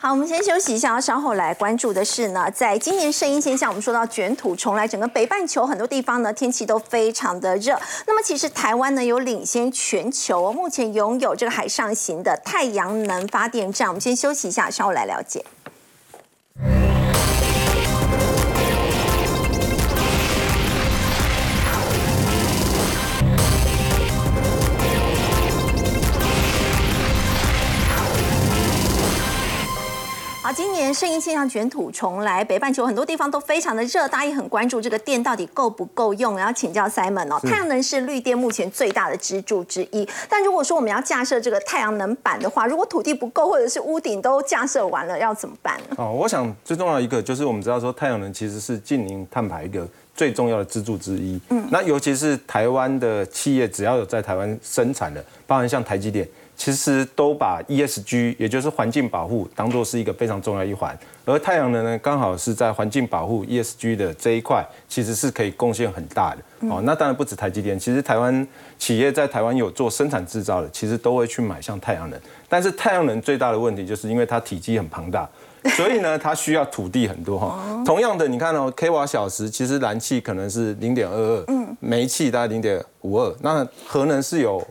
好，我们先休息一下，稍后来关注的是呢，在今年声音现象，我们说到卷土重来，整个北半球很多地方呢天气都非常的热。那么其实台湾呢有领先全球，目前拥有这个海上型的太阳能发电站。我们先休息一下，稍后来了解。好，今年圣婴现象卷土重来，北半球很多地方都非常的热，大家也很关注这个电到底够不够用。然后请教 Simon 哦，太阳能是绿电目前最大的支柱之一。但如果说我们要架设这个太阳能板的话，如果土地不够，或者是屋顶都架设完了，要怎么办呢？哦，我想最重要的一个就是我们知道说太阳能其实是近零碳排一个最重要的支柱之一。嗯，那尤其是台湾的企业，只要有在台湾生产的，包含像台积电，其实都把 ESG，也就是环境保护，当做是一个非常重要一环。而太阳能呢，刚好是在环境保护 ESG 的这一块，其实是可以贡献很大的。哦，那当然不止台积电，其实台湾企业在台湾有做生产制造的，其实都会去买像太阳能。但是太阳能最大的问题就是因为它体积很庞大。所以呢，它需要土地很多哈。同样的，你看哦，k 瓦小时其实燃气可能是零点二二，嗯，煤气大概零点五二，那核能是有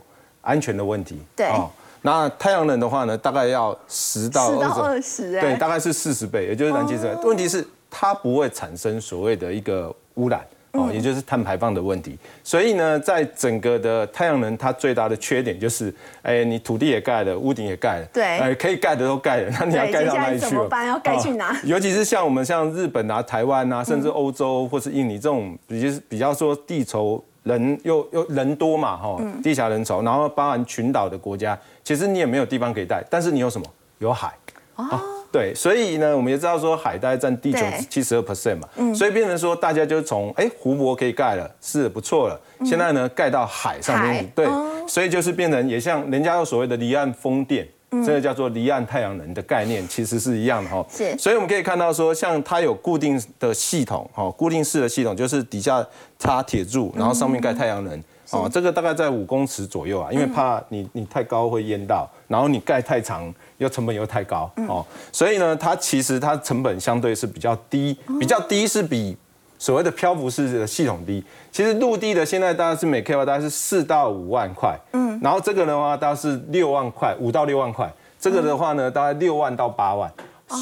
安全的问题，对。哦。那太阳能的话呢，大概要十到二20哎。对，大概是四十倍，也就是燃气十倍。问题是它不会产生所谓的一个污染。哦，也就是碳排放的问题，所以呢，在整个的太阳能，它最大的缺点就是，哎，你土地也盖了，屋顶也盖了，对。哎，可以盖的都盖了，那你要对盖到哪里去？了？怎么办？要盖去哪？哦 尤其是像我们像日本啊、台湾啊，甚至欧洲或是印尼这种，比较比较说地稠人又又人多嘛，哈，地狭人稠，然后包含群岛的国家，其实你也没有地方可以带，但是你有什么？有海。哦，对，所以呢，我们也知道说海大概占地球对七十二 percent 嘛，所以变成说大家就从哎湖泊可以盖了，是不错了，现在呢盖到海上海面，对，所以就是变成也像人家有所谓的离岸风电。这个叫做离岸太阳能的概念，其实是一样的哈。是。所以我们可以看到说，像它有固定的系统，哈，固定式的系统就是底下插铁柱，然后上面盖太阳能。哦，这个大概在五公尺左右啊，因为怕你你太高会淹到，然后你盖太长又成本又太高哦，所以呢，它其实它成本相对是比较低，比较低是比所谓的漂浮式的系统低。其实陆地的现在大概是每 k 瓦大概是四到五万块，嗯，然后这个的话大概是六万块，五到六万块，这个的话呢大概六万到八万，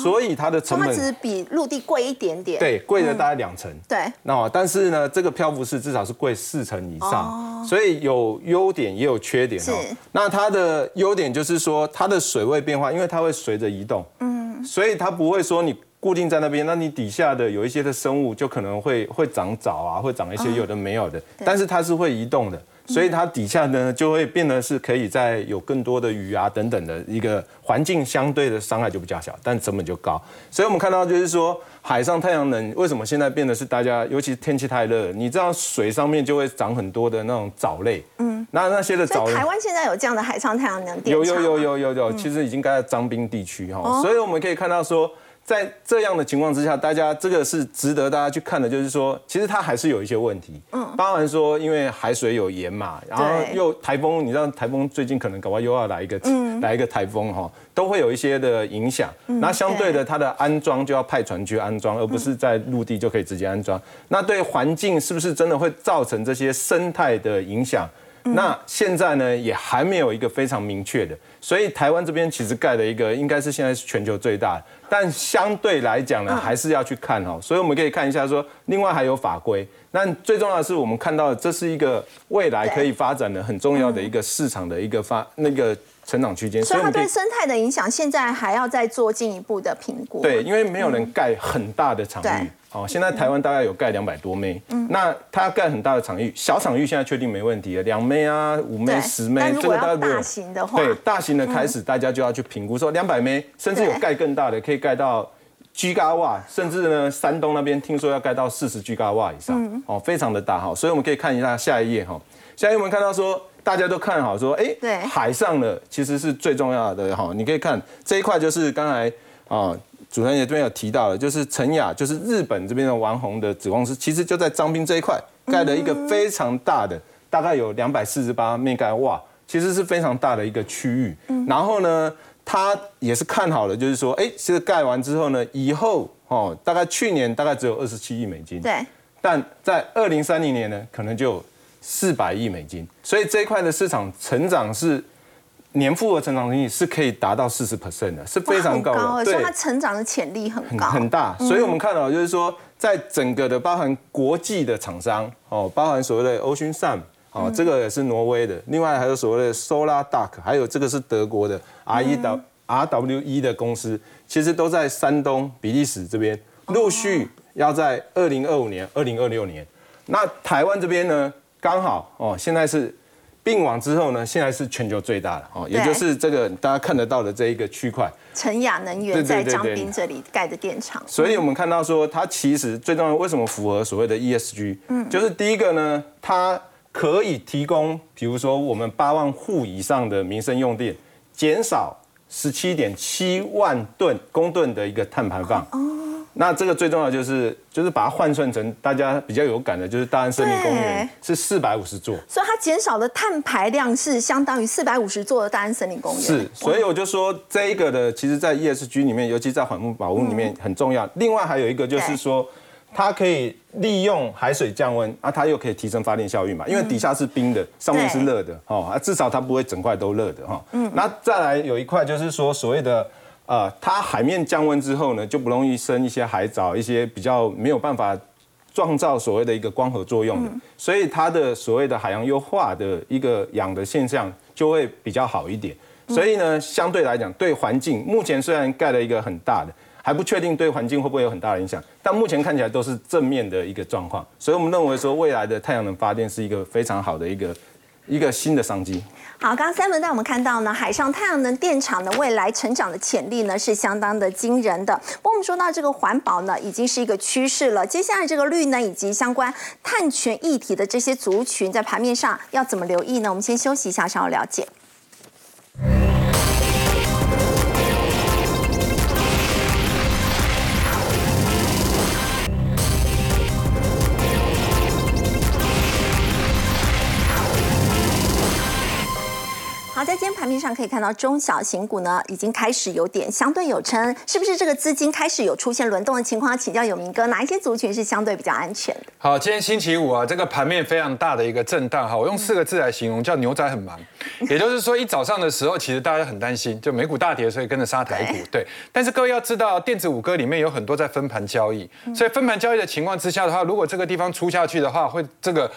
所以它的成本它只是比陆地贵一点点。对贵了大概两成。对，那但是呢，这个漂浮式至少是贵四成以上，所以有优点也有缺点哦。那它的优点就是说，它的水位变化，因为它会随着移动，嗯，所以它不会说你固定在那边，那你底下的有一些的生物就可能会会长藻啊，会长一些有的没有的，但是它是会移动的。所以它底下呢就会变得是可以在有更多的鱼啊等等的一个环境相对的伤害就比较小，但成本就高。所以我们看到就是说，海上太阳能为什么现在变得是大家，尤其天气太热，你知道水上面就会长很多的那种藻类，嗯，那那些的藻类台湾现在有这样的海上太阳能电厂有有有有有有，其实已经盖在张滨地区哈，所以我们可以看到说。在这样的情况之下，大家这个是值得大家去看的，就是说，其实它还是有一些问题。嗯，包含说，因为海水有盐嘛，然后又台风，你知道台风最近可能搞不好又要来一个，来一个台风哈，都会有一些的影响。那相对的，它的安装就要派船去安装，而不是在陆地就可以直接安装。那对环境是不是真的会造成这些生态的影响？那现在呢，也还没有一个非常明确的，所以台湾这边其实盖了一个，应该是现在是全球最大，但相对来讲呢，还是要去看哦。所以我们可以看一下说，另外还有法规，那最重要的是我们看到这是一个未来可以发展的很重要的一个市场的一个发那个。成长区间，所以它对生态的影响，现在还要再做进一步的评估。对，因为没有人盖很大的场域。哦，现在台湾大概有盖两百多枚。嗯。那它要盖很大的场域，小场域现在确定没问题了，两枚啊，五枚、十枚，这个大大型的话，对，大型的开始大家就要去评估，说两百枚，甚至有盖更大的，可以盖到 G 嘎瓦，甚至呢，山东那边听说要盖到四十 G 嘎瓦以上，哦，非常的大哈。所以我们可以看一下下一页哈，下一页我们看到说。大家都看好说，哎，对，海上的其实是最重要的哈。你可以看这一块，就是刚才啊，主持人也这边有提到了，就是陈雅，就是日本这边的王红的子公司，其实就在张滨这一块盖了一个非常大的，大概有两百四十八面盖瓦，其实是非常大的一个区域。然后呢，他也是看好了，就是说，哎，其实盖完之后呢，以后哦，大概去年大概只有二十七亿美金，对，但在二零三零年呢，可能就。四百亿美金，所以这一块的市场成长是年复合成长率是可以达到四十 percent 的，是非常高的。对，它成长的潜力很高很大。所以我们看到就是说，在整个的包含国际的厂商哦，包含所谓的 Ocean Sun 哦，这个也是挪威的，另外还有所谓的 Solar Duck，还有这个是德国的 R E W R W E 的公司，其实都在山东比利时这边陆续要在二零二五年、二零二六年。那台湾这边呢？刚好哦，现在是并网之后呢，现在是全球最大的哦，也就是这个大家看得到的这一个区块，晨雅能源在江滨这里盖的电厂。所以我们看到说，它其实最重要为什么符合所谓的 ESG？嗯，就是第一个呢，它可以提供，比如说我们八万户以上的民生用电，减少十七点七万吨公吨的一个碳排放。那这个最重要就是就是把它换算成大家比较有感的，就是大安森林公园是四百五十座，所以它减少的碳排量是相当于四百五十座的大安森林公园。是，所以我就说这一个的，其实在 ESG 里面，尤其在环境保护里面很重要。另外还有一个就是说，它可以利用海水降温，啊，它又可以提升发电效率嘛，因为底下是冰的，上面是热的，哦，啊，至少它不会整块都热的哈。嗯。那再来有一块就是说所谓的。啊，它海面降温之后呢，就不容易生一些海藻，一些比较没有办法创造所谓的一个光合作用的，所以它的所谓的海洋优化的一个氧的现象就会比较好一点。所以呢，相对来讲，对环境目前虽然盖了一个很大的，还不确定对环境会不会有很大的影响，但目前看起来都是正面的一个状况。所以我们认为说，未来的太阳能发电是一个非常好的一个一个新的商机。好，刚刚三文带我们看到呢，海上太阳能电厂的未来成长的潜力呢是相当的惊人的。不过我们说到这个环保呢，已经是一个趋势了。接下来这个绿呢以及相关碳权议题的这些族群，在盘面上要怎么留意呢？我们先休息一下，稍后了解。盘面上可以看到，中小型股呢已经开始有点相对有撑，是不是这个资金开始有出现轮动的情况？请教有明哥，哪一些族群是相对比较安全的？好，今天星期五啊，这个盘面非常大的一个震荡哈，我用四个字来形容，叫牛仔很忙。也就是说，一早上的时候，其实大家很担心，就美股大跌，所以跟着杀台股。对，但是各位要知道，电子五哥里面有很多在分盘交易，所以分盘交易的情况之下的话，如果这个地方出下去的话，会这个。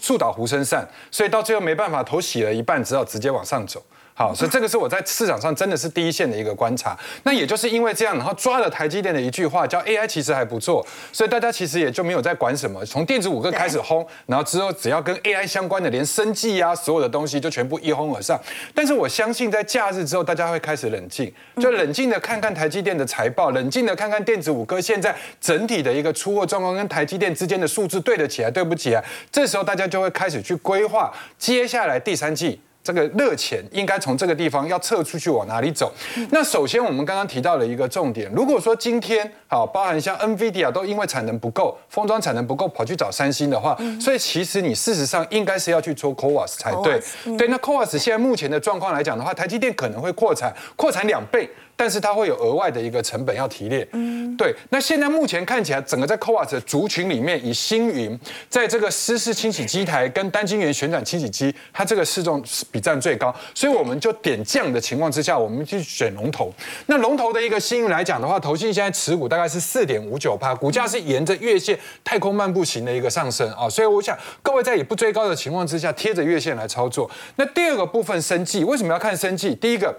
树倒猢狲散，所以到最后没办法，头洗了一半，只好直接往上走。好，所以这个是我在市场上真的是第一线的一个观察。那也就是因为这样，然后抓了台积电的一句话，叫 AI 其实还不错，所以大家其实也就没有在管什么。从电子五个开始轰，然后之后只要跟 AI 相关的，连生计啊，所有的东西就全部一哄而上。但是我相信在假日之后，大家会开始冷静，就冷静的看看台积电的财报，冷静的看看电子五哥现在整体的一个出货状况跟台积电之间的数字对得起来对不起来。这时候大家就会开始去规划接下来第三季。这个热钱应该从这个地方要撤出去往哪里走？那首先我们刚刚提到了一个重点，如果说今天好，包含像 NVIDIA 都因为产能不够，封装产能不够跑去找三星的话，所以其实你事实上应该是要去做 CoWAS 才对。对，那 CoWAS 现在目前的状况来讲的话，台积电可能会扩产，扩产两倍。但是它会有额外的一个成本要提炼，嗯，对。那现在目前看起来，整个在 CoWAS 的族群里面，以星云在这个湿式清洗机台跟单晶圆旋转清洗机，它这个市重比占最高，所以我们就点降的情况之下，我们去选龙头。那龙头的一个星云来讲的话，投信现在持股大概是四点五九趴，股价是沿着月线太空漫步型的一个上升啊，所以我想各位在也不追高的情况之下，贴着月线来操作。那第二个部分生计，为什么要看生计？第一个。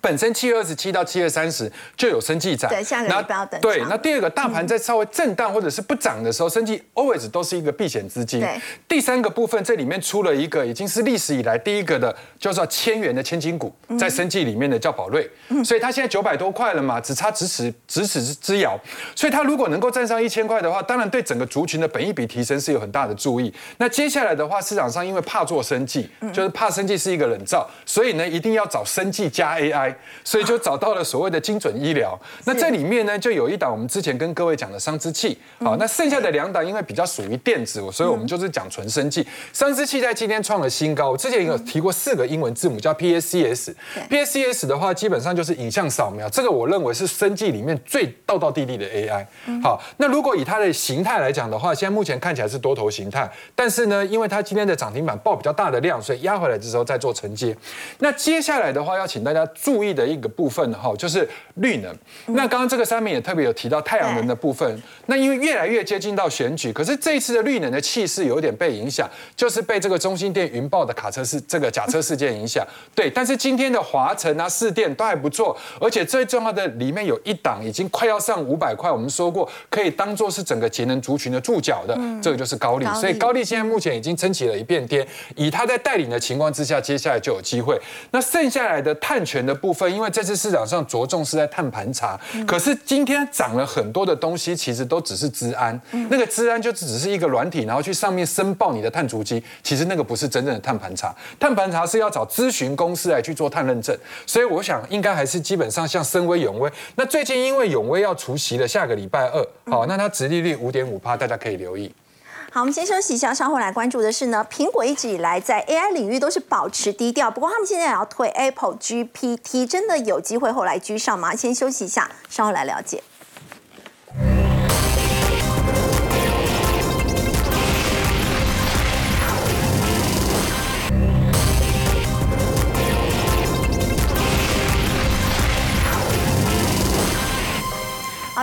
本身七月二十七到七月三十就有生计展，对，下个礼拜要等。对，那第二个大盘在稍微震荡或者是不涨的时候，生计 always 都是一个避险资金。对，第三个部分这里面出了一个已经是历史以来第一个的，叫做千元的千金股，在生计里面的叫宝瑞，所以它现在九百多块了嘛，只差咫尺咫尺之遥，所以它如果能够站上一千块的话，当然对整个族群的本益比提升是有很大的注意。那接下来的话，市场上因为怕做生计，就是怕生计是一个冷灶，所以呢一定要找生计加 AI，所以就。找到了所谓的精准医疗，那这里面呢就有一档我们之前跟各位讲的商之器，好，那剩下的两档因为比较属于电子，所以我们就是讲纯生技。商之器在今天创了新高，之前有提过四个英文字母叫 PSCS，PSCS 的话基本上就是影像扫描，这个我认为是生技里面最道道地地的 AI。好，那如果以它的形态来讲的话，现在目前看起来是多头形态，但是呢，因为它今天的涨停板爆比较大的量，所以压回来的时候再做承接。那接下来的话要请大家注注意的一个部分。哈，就是绿能。那刚刚这个上面也特别有提到太阳能的部分。那因为越来越接近到选举，可是这一次的绿能的气势有点被影响，就是被这个中心店云豹的卡车事这个假车事件影响。对，但是今天的华晨啊、市电都还不错，而且最重要的里面有一档已经快要上五百块，我们说过可以当做是整个节能族群的注脚的，这个就是高利。所以高利现在目前已经撑起了一片天，以他在带领的情况之下，接下来就有机会。那剩下来的碳权的部分，因为这次。市场上着重是在碳盘查，可是今天涨了很多的东西，其实都只是资安。那个资安就只是一个软体，然后去上面申报你的碳足迹，其实那个不是真正的碳盘查。碳盘查是要找咨询公司来去做碳认证，所以我想应该还是基本上像深威永威。那最近因为永威要除息了，下个礼拜二，好，那它殖利率五点五趴，大家可以留意。好，我们先休息一下，稍后来关注的是呢，苹果一直以来在 AI 领域都是保持低调，不过他们现在也要推 Apple GPT，真的有机会后来居上吗？先休息一下，稍后来了解。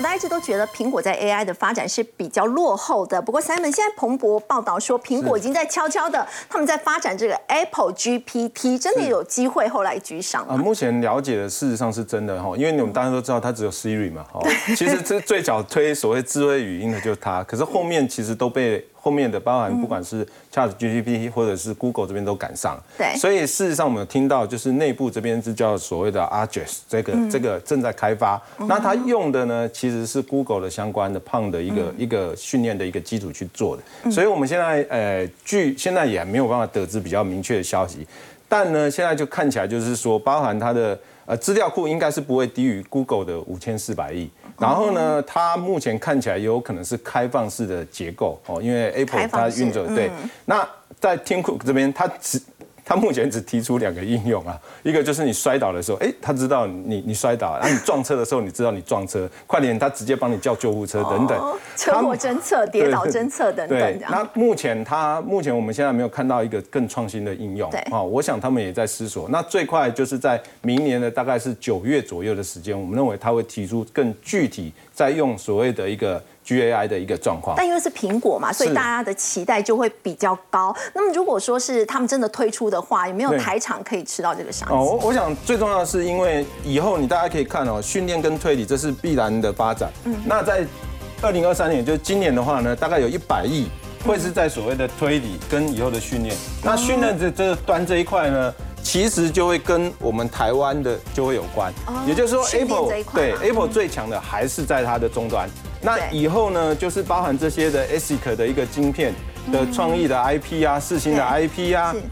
大家一直都觉得苹果在 AI 的发展是比较落后的。不过，Simon 现在彭博报道说，苹果已经在悄悄的，他们在发展这个 Apple GPT，真的有机会后来居上啊。目前了解的事实上是真的哈，因为你们大家都知道它只有 Siri 嘛，哈，其实这最早推所谓智慧语音的就是它，可是后面其实都被。后面的包含不管是 Chat GPT 或者是 Google 这边都赶上，对，所以事实上我们有听到就是内部这边是叫所谓的 Argus 这个这个正在开发，那它用的呢其实是 Google 的相关的胖的一个一个训练的一个基础去做的，所以我们现在呃据现在也没有办法得知比较明确的消息，但呢现在就看起来就是说包含它的呃资料库应该是不会低于 Google 的五千四百亿。然后呢，它目前看起来有可能是开放式的结构哦，因为 Apple 它运作对。那在天库这边，它只。他目前只提出两个应用啊，一个就是你摔倒的时候，哎，他知道你你摔倒，然后你撞车的时候，你知道你撞车，快点，他直接帮你叫救护车等等。车祸侦测、跌倒侦测等等。对，那目前他目前我们现在没有看到一个更创新的应用。对，啊，我想他们也在思索。那最快就是在明年的大概是九月左右的时间，我们认为他会提出更具体，在用所谓的一个。G A I 的一个状况，但因为是苹果嘛，所以大家的期待就会比较高。那么如果说是他们真的推出的话，有没有台厂可以吃到这个商机？哦，我我想最重要的是，因为以后你大家可以看哦，训练跟推理这是必然的发展。嗯，那在二零二三年，就是今年的话呢，大概有一百亿会是在所谓的推理跟以后的训练。那训练这这端这一块呢？其实就会跟我们台湾的就会有关，也就是说，Apple 对 Apple 最强的还是在它的终端。那以后呢，就是包含这些的 ASIC 的一个晶片的创意的 IP 啊，四星的 IP 啊。